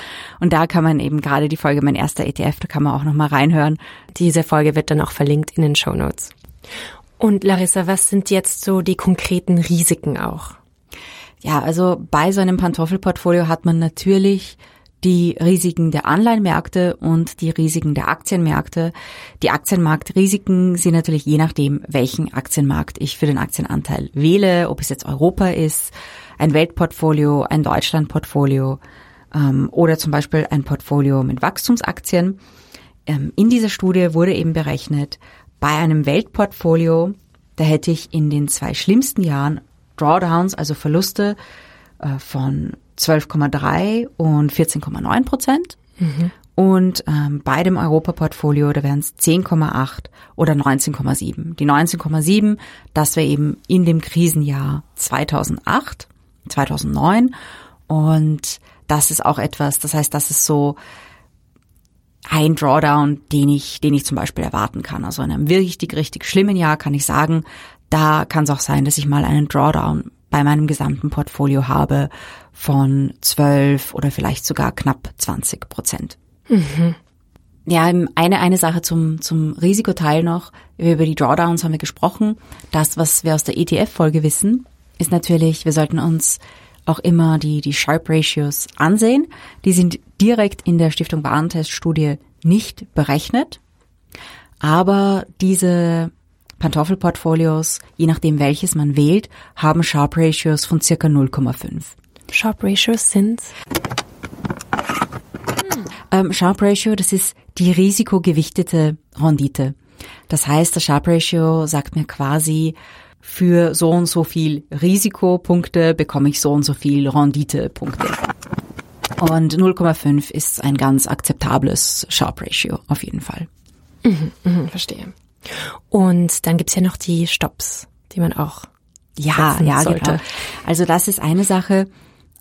und da kann man eben gerade die Folge mein erster ETF, da kann man auch nochmal reinhören. Diese Folge wird dann auch verlinkt in den Show Notes. Und Larissa, was sind jetzt so die konkreten Risiken auch? Ja, also bei so einem Pantoffelportfolio hat man natürlich die Risiken der Anleihenmärkte und die Risiken der Aktienmärkte. Die Aktienmarktrisiken sind natürlich je nachdem, welchen Aktienmarkt ich für den Aktienanteil wähle, ob es jetzt Europa ist, ein Weltportfolio, ein Deutschlandportfolio ähm, oder zum Beispiel ein Portfolio mit Wachstumsaktien. ähm, in dieser Studie wurde eben berechnet, bei einem Weltportfolio, da hätte ich in den zwei schlimmsten Jahren Drawdowns, also Verluste äh, von 12,3 und 14,9 Prozent. Mhm. Und ähm, bei dem Europaportfolio, da wären es 10,8 oder 19,7. Die 19,7, das wäre eben in dem Krisenjahr 2008, 2009. Und das ist auch etwas, das heißt, das ist so ein Drawdown, den ich, den ich zum Beispiel erwarten kann. Also in einem richtig, richtig schlimmen Jahr kann ich sagen, da kann es auch sein, dass ich mal einen Drawdown bei meinem gesamten Portfolio habe von 12 oder vielleicht sogar knapp 20 Prozent. Mhm. Ja, eine, eine Sache zum, zum Risikoteil noch. Über die Drawdowns haben wir gesprochen. Das, was wir aus der ETF-Folge wissen, ist natürlich, wir sollten uns auch immer die, die Sharp Ratios ansehen. Die sind direkt in der Stiftung Warentest-Studie nicht berechnet. Aber diese Pantoffelportfolios, je nachdem welches man wählt, haben Sharp Ratios von circa 0,5. Sharp Ratios sind? Ähm, Sharp Ratio, das ist die risikogewichtete Rendite. Das heißt, das Sharp Ratio sagt mir quasi, für so und so viel Risikopunkte bekomme ich so und so viel Renditepunkte. Und 0,5 ist ein ganz akzeptables Sharp Ratio auf jeden Fall. Mhm, mh, verstehe. Und dann gibt's ja noch die Stops, die man auch ja, ja, sollte. Genau. Also das ist eine Sache,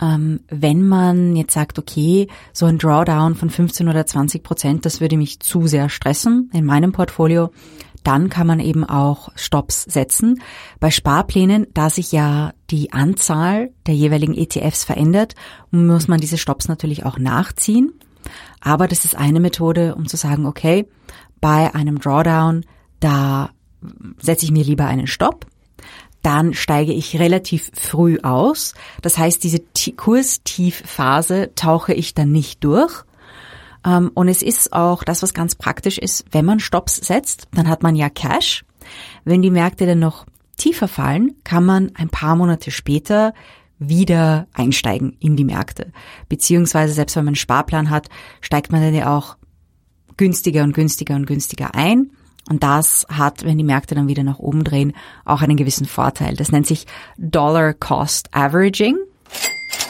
ähm, wenn man jetzt sagt, okay, so ein Drawdown von 15 oder 20 Prozent, das würde mich zu sehr stressen in meinem Portfolio, dann kann man eben auch Stops setzen. Bei Sparplänen, da sich ja die Anzahl der jeweiligen ETFs verändert, muss man diese Stops natürlich auch nachziehen. Aber das ist eine Methode, um zu sagen, okay, bei einem Drawdown, da setze ich mir lieber einen Stopp dann steige ich relativ früh aus. Das heißt, diese Kurstiefphase tauche ich dann nicht durch. Ähm, und es ist auch das, was ganz praktisch ist, wenn man Stops setzt, dann hat man ja Cash. Wenn die Märkte dann noch tiefer fallen, kann man ein paar Monate später wieder einsteigen in die Märkte. Beziehungsweise selbst wenn man einen Sparplan hat, steigt man dann ja auch günstiger und günstiger und günstiger ein. Und das hat, wenn die Märkte dann wieder nach oben drehen, auch einen gewissen Vorteil. Das nennt sich Dollar Cost Averaging,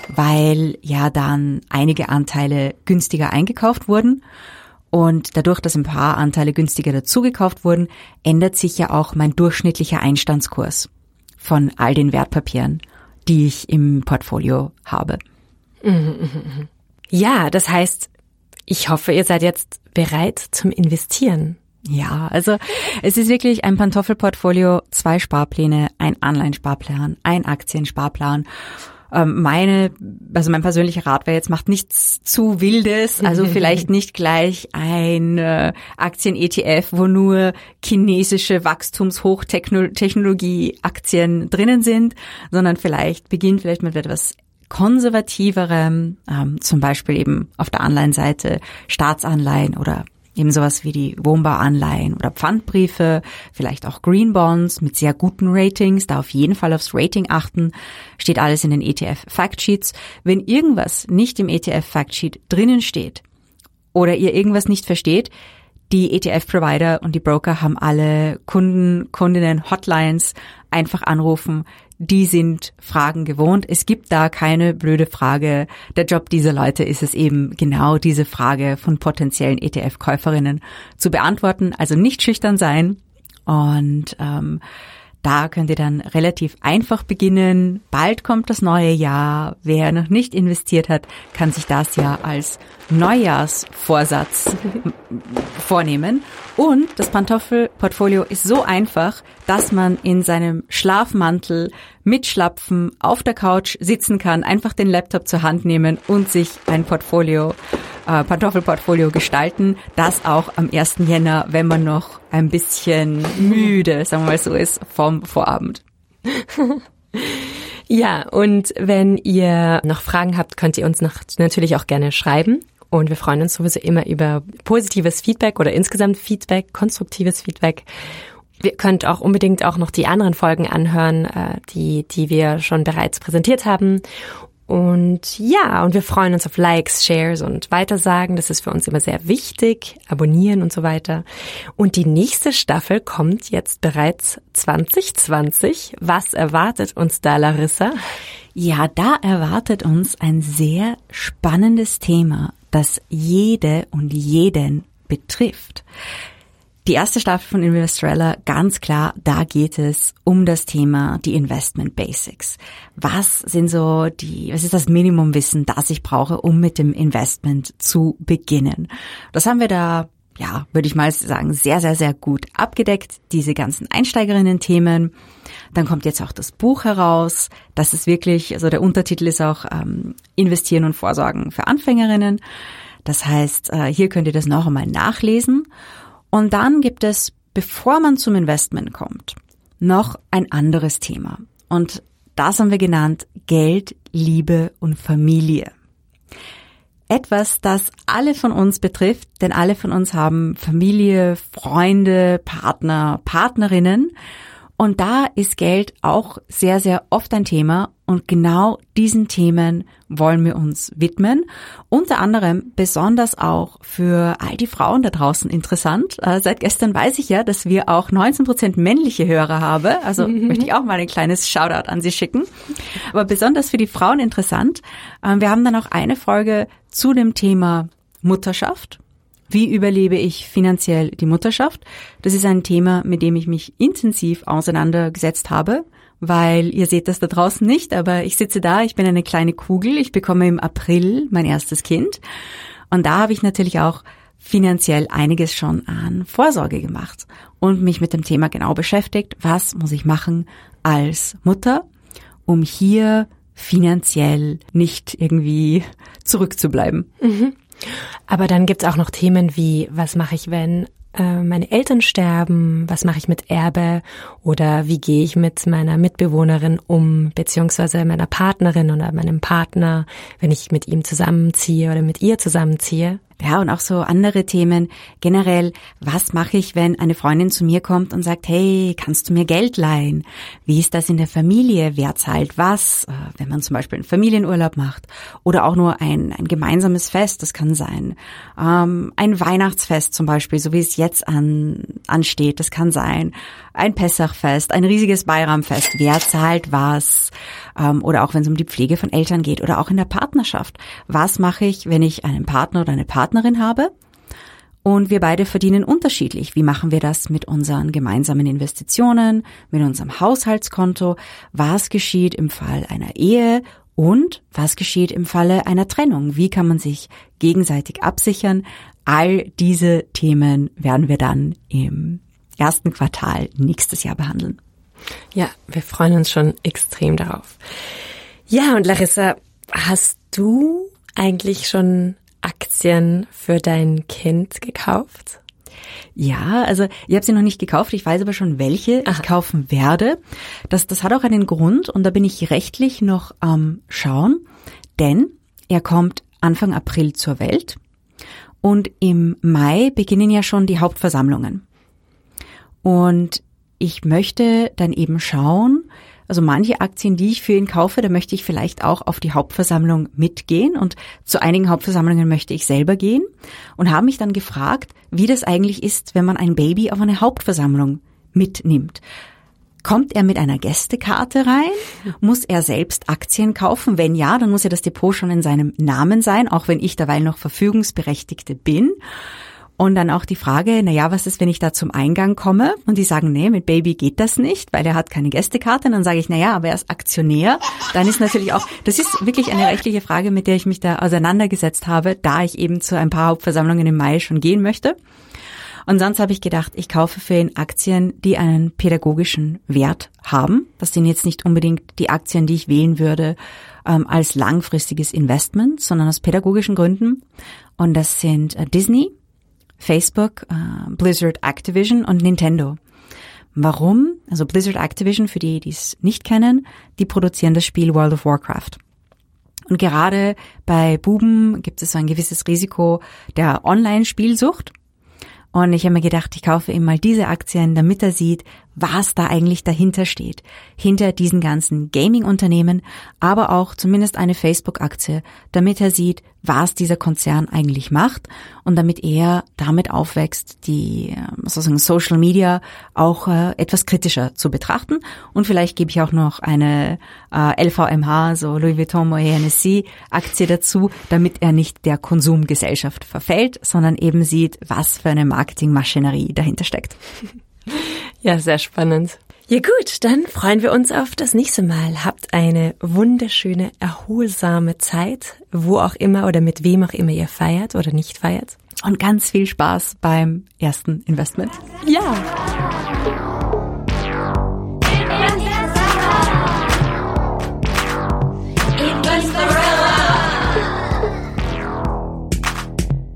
weil ja dann einige Anteile günstiger eingekauft wurden. Und dadurch, dass ein paar Anteile günstiger dazugekauft wurden, ändert sich ja auch mein durchschnittlicher Einstandskurs von all den Wertpapieren, die ich im Portfolio habe. Ja, das heißt, ich hoffe, ihr seid jetzt bereit zum Investieren. Ja, also es ist wirklich ein Pantoffelportfolio, zwei Sparpläne, ein Anleihen-Sparplan, ein Aktiensparplan. Ähm, meine, also mein persönlicher Rat wäre jetzt, macht nichts zu Wildes, also [LAUGHS] vielleicht nicht gleich ein äh, Aktien-ETF, wo nur chinesische Wachstumshochtechnologie-Aktien drinnen sind, sondern vielleicht beginnt vielleicht mit etwas konservativerem, ähm, zum Beispiel eben auf der Anleihenseite Staatsanleihen oder Eben sowas wie die Wohnbauanleihen oder Pfandbriefe, vielleicht auch Green Bonds mit sehr guten Ratings, da auf jeden Fall aufs Rating achten, steht alles in den ETF Factsheets. Wenn irgendwas nicht im ETF Factsheet drinnen steht oder ihr irgendwas nicht versteht, die ETF-Provider und die Broker haben alle Kunden, Kundinnen, Hotlines. Einfach anrufen. Die sind Fragen gewohnt. Es gibt da keine blöde Frage. Der Job dieser Leute ist es eben genau diese Frage von potenziellen ETF-Käuferinnen zu beantworten. Also nicht schüchtern sein und ähm, da könnt ihr dann relativ einfach beginnen. Bald kommt das neue Jahr. Wer noch nicht investiert hat, kann sich das ja als Neujahrsvorsatz [LAUGHS] vornehmen. Und das Pantoffelportfolio ist so einfach, dass man in seinem Schlafmantel mit Schlapfen auf der Couch sitzen kann, einfach den Laptop zur Hand nehmen und sich ein Portfolio äh, Pantoffelportfolio gestalten. Das auch am 1. Jänner, wenn man noch ein bisschen müde, sagen wir mal so ist, vom Vorabend. [LAUGHS] Ja, und wenn ihr noch Fragen habt, könnt ihr uns noch natürlich auch gerne schreiben. Und wir freuen uns sowieso immer über positives Feedback oder insgesamt Feedback, konstruktives Feedback. Ihr könnt auch unbedingt auch noch die anderen Folgen anhören, äh, die, die wir schon bereits präsentiert haben. Und ja, und wir freuen uns auf Likes, Shares und Weitersagen. Das ist für uns immer sehr wichtig. Abonnieren und so weiter. Und die nächste Staffel kommt jetzt bereits 2020. Was erwartet uns da, Larissa? Ja, da erwartet uns ein sehr spannendes Thema, das jede und jeden betrifft. Die erste Staffel von Investorella, ganz klar, da geht es um das Thema die Investment Basics. Was sind so die, was ist das Minimumwissen, das ich brauche, um mit dem Investment zu beginnen? Das haben wir da, ja, würde ich mal sagen, sehr, sehr, sehr gut abgedeckt, diese ganzen Einsteigerinnen-Themen. Dann kommt jetzt auch das Buch heraus. Das ist wirklich, also der Untertitel ist auch ähm, Investieren und Vorsorgen für Anfängerinnen. Das heißt, äh, hier könnt ihr das noch einmal nachlesen. Und dann gibt es, bevor man zum Investment kommt, noch ein anderes Thema. Und das haben wir genannt Geld, Liebe und Familie. Etwas, das alle von uns betrifft, denn alle von uns haben Familie, Freunde, Partner, Partnerinnen. Und da ist Geld auch sehr, sehr oft ein Thema und genau diesen Themen wollen wir uns widmen. Unter anderem besonders auch für all die Frauen da draußen interessant. Äh, seit gestern weiß ich ja, dass wir auch 19 Prozent männliche Hörer haben. Also mhm. möchte ich auch mal ein kleines Shoutout an Sie schicken. Aber besonders für die Frauen interessant. Äh, wir haben dann auch eine Folge zu dem Thema Mutterschaft. Wie überlebe ich finanziell die Mutterschaft? Das ist ein Thema, mit dem ich mich intensiv auseinandergesetzt habe weil ihr seht das da draußen nicht, aber ich sitze da, ich bin eine kleine Kugel, ich bekomme im April mein erstes Kind und da habe ich natürlich auch finanziell einiges schon an Vorsorge gemacht und mich mit dem Thema genau beschäftigt, was muss ich machen als Mutter, um hier finanziell nicht irgendwie zurückzubleiben. Mhm. Aber dann gibt's auch noch Themen wie, was mache ich, wenn meine Eltern sterben, was mache ich mit Erbe oder wie gehe ich mit meiner Mitbewohnerin um, beziehungsweise meiner Partnerin oder meinem Partner, wenn ich mit ihm zusammenziehe oder mit ihr zusammenziehe. Ja, und auch so andere Themen. Generell, was mache ich, wenn eine Freundin zu mir kommt und sagt, hey, kannst du mir Geld leihen? Wie ist das in der Familie? Wer zahlt was? Äh, wenn man zum Beispiel einen Familienurlaub macht oder auch nur ein, ein gemeinsames Fest, das kann sein. Ähm, ein Weihnachtsfest zum Beispiel, so wie es jetzt an, ansteht, das kann sein. Ein Pessachfest, ein riesiges Bayramfest. Wer zahlt was? Ähm, oder auch wenn es um die Pflege von Eltern geht oder auch in der Partnerschaft. Was mache ich, wenn ich einen Partner oder eine Partnerin habe? Und wir beide verdienen unterschiedlich. Wie machen wir das mit unseren gemeinsamen Investitionen, mit unserem Haushaltskonto? Was geschieht im Fall einer Ehe? Und was geschieht im Falle einer Trennung? Wie kann man sich gegenseitig absichern? All diese Themen werden wir dann im ersten Quartal nächstes Jahr behandeln. Ja, wir freuen uns schon extrem darauf. Ja, und Larissa, hast du eigentlich schon Aktien für dein Kind gekauft? Ja, also ich habe sie noch nicht gekauft, ich weiß aber schon, welche Aha. ich kaufen werde. Das, das hat auch einen Grund und da bin ich rechtlich noch am Schauen, denn er kommt Anfang April zur Welt und im Mai beginnen ja schon die Hauptversammlungen. Und ich möchte dann eben schauen, also manche Aktien, die ich für ihn kaufe, da möchte ich vielleicht auch auf die Hauptversammlung mitgehen und zu einigen Hauptversammlungen möchte ich selber gehen und habe mich dann gefragt, wie das eigentlich ist, wenn man ein Baby auf eine Hauptversammlung mitnimmt. Kommt er mit einer Gästekarte rein? Muss er selbst Aktien kaufen? Wenn ja, dann muss ja das Depot schon in seinem Namen sein, auch wenn ich derweil noch Verfügungsberechtigte bin. Und dann auch die Frage, na ja, was ist, wenn ich da zum Eingang komme und die sagen, nee, mit Baby geht das nicht, weil er hat keine Gästekarte. Und dann sage ich, na ja, aber er ist Aktionär. Dann ist natürlich auch, das ist wirklich eine rechtliche Frage, mit der ich mich da auseinandergesetzt habe, da ich eben zu ein paar Hauptversammlungen im Mai schon gehen möchte. Und sonst habe ich gedacht, ich kaufe für ihn Aktien, die einen pädagogischen Wert haben. Das sind jetzt nicht unbedingt die Aktien, die ich wählen würde ähm, als langfristiges Investment, sondern aus pädagogischen Gründen. Und das sind äh, Disney, Facebook, äh, Blizzard Activision und Nintendo. Warum? Also Blizzard Activision, für die, die es nicht kennen, die produzieren das Spiel World of Warcraft. Und gerade bei Buben gibt es so ein gewisses Risiko der Online-Spielsucht. Und ich habe mir gedacht, ich kaufe ihm mal diese Aktien, damit er sieht, was da eigentlich dahinter steht. Hinter diesen ganzen Gaming-Unternehmen, aber auch zumindest eine Facebook-Aktie, damit er sieht, was dieser Konzern eigentlich macht und damit er damit aufwächst, die ähm, sozusagen Social Media auch äh, etwas kritischer zu betrachten. Und vielleicht gebe ich auch noch eine äh, LVMH, so Louis Vuitton Moet Hennessy Aktie dazu, damit er nicht der Konsumgesellschaft verfällt, sondern eben sieht, was für eine Marketingmaschinerie dahinter steckt. [LAUGHS] Ja, sehr spannend. Ja gut, dann freuen wir uns auf das nächste Mal. Habt eine wunderschöne, erholsame Zeit, wo auch immer oder mit wem auch immer ihr feiert oder nicht feiert. Und ganz viel Spaß beim ersten Investment. Ja.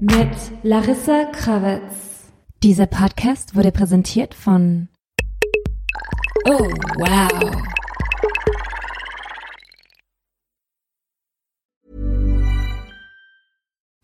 Mit Larissa Krawitz. Dieser Podcast wurde präsentiert von Oh, wow.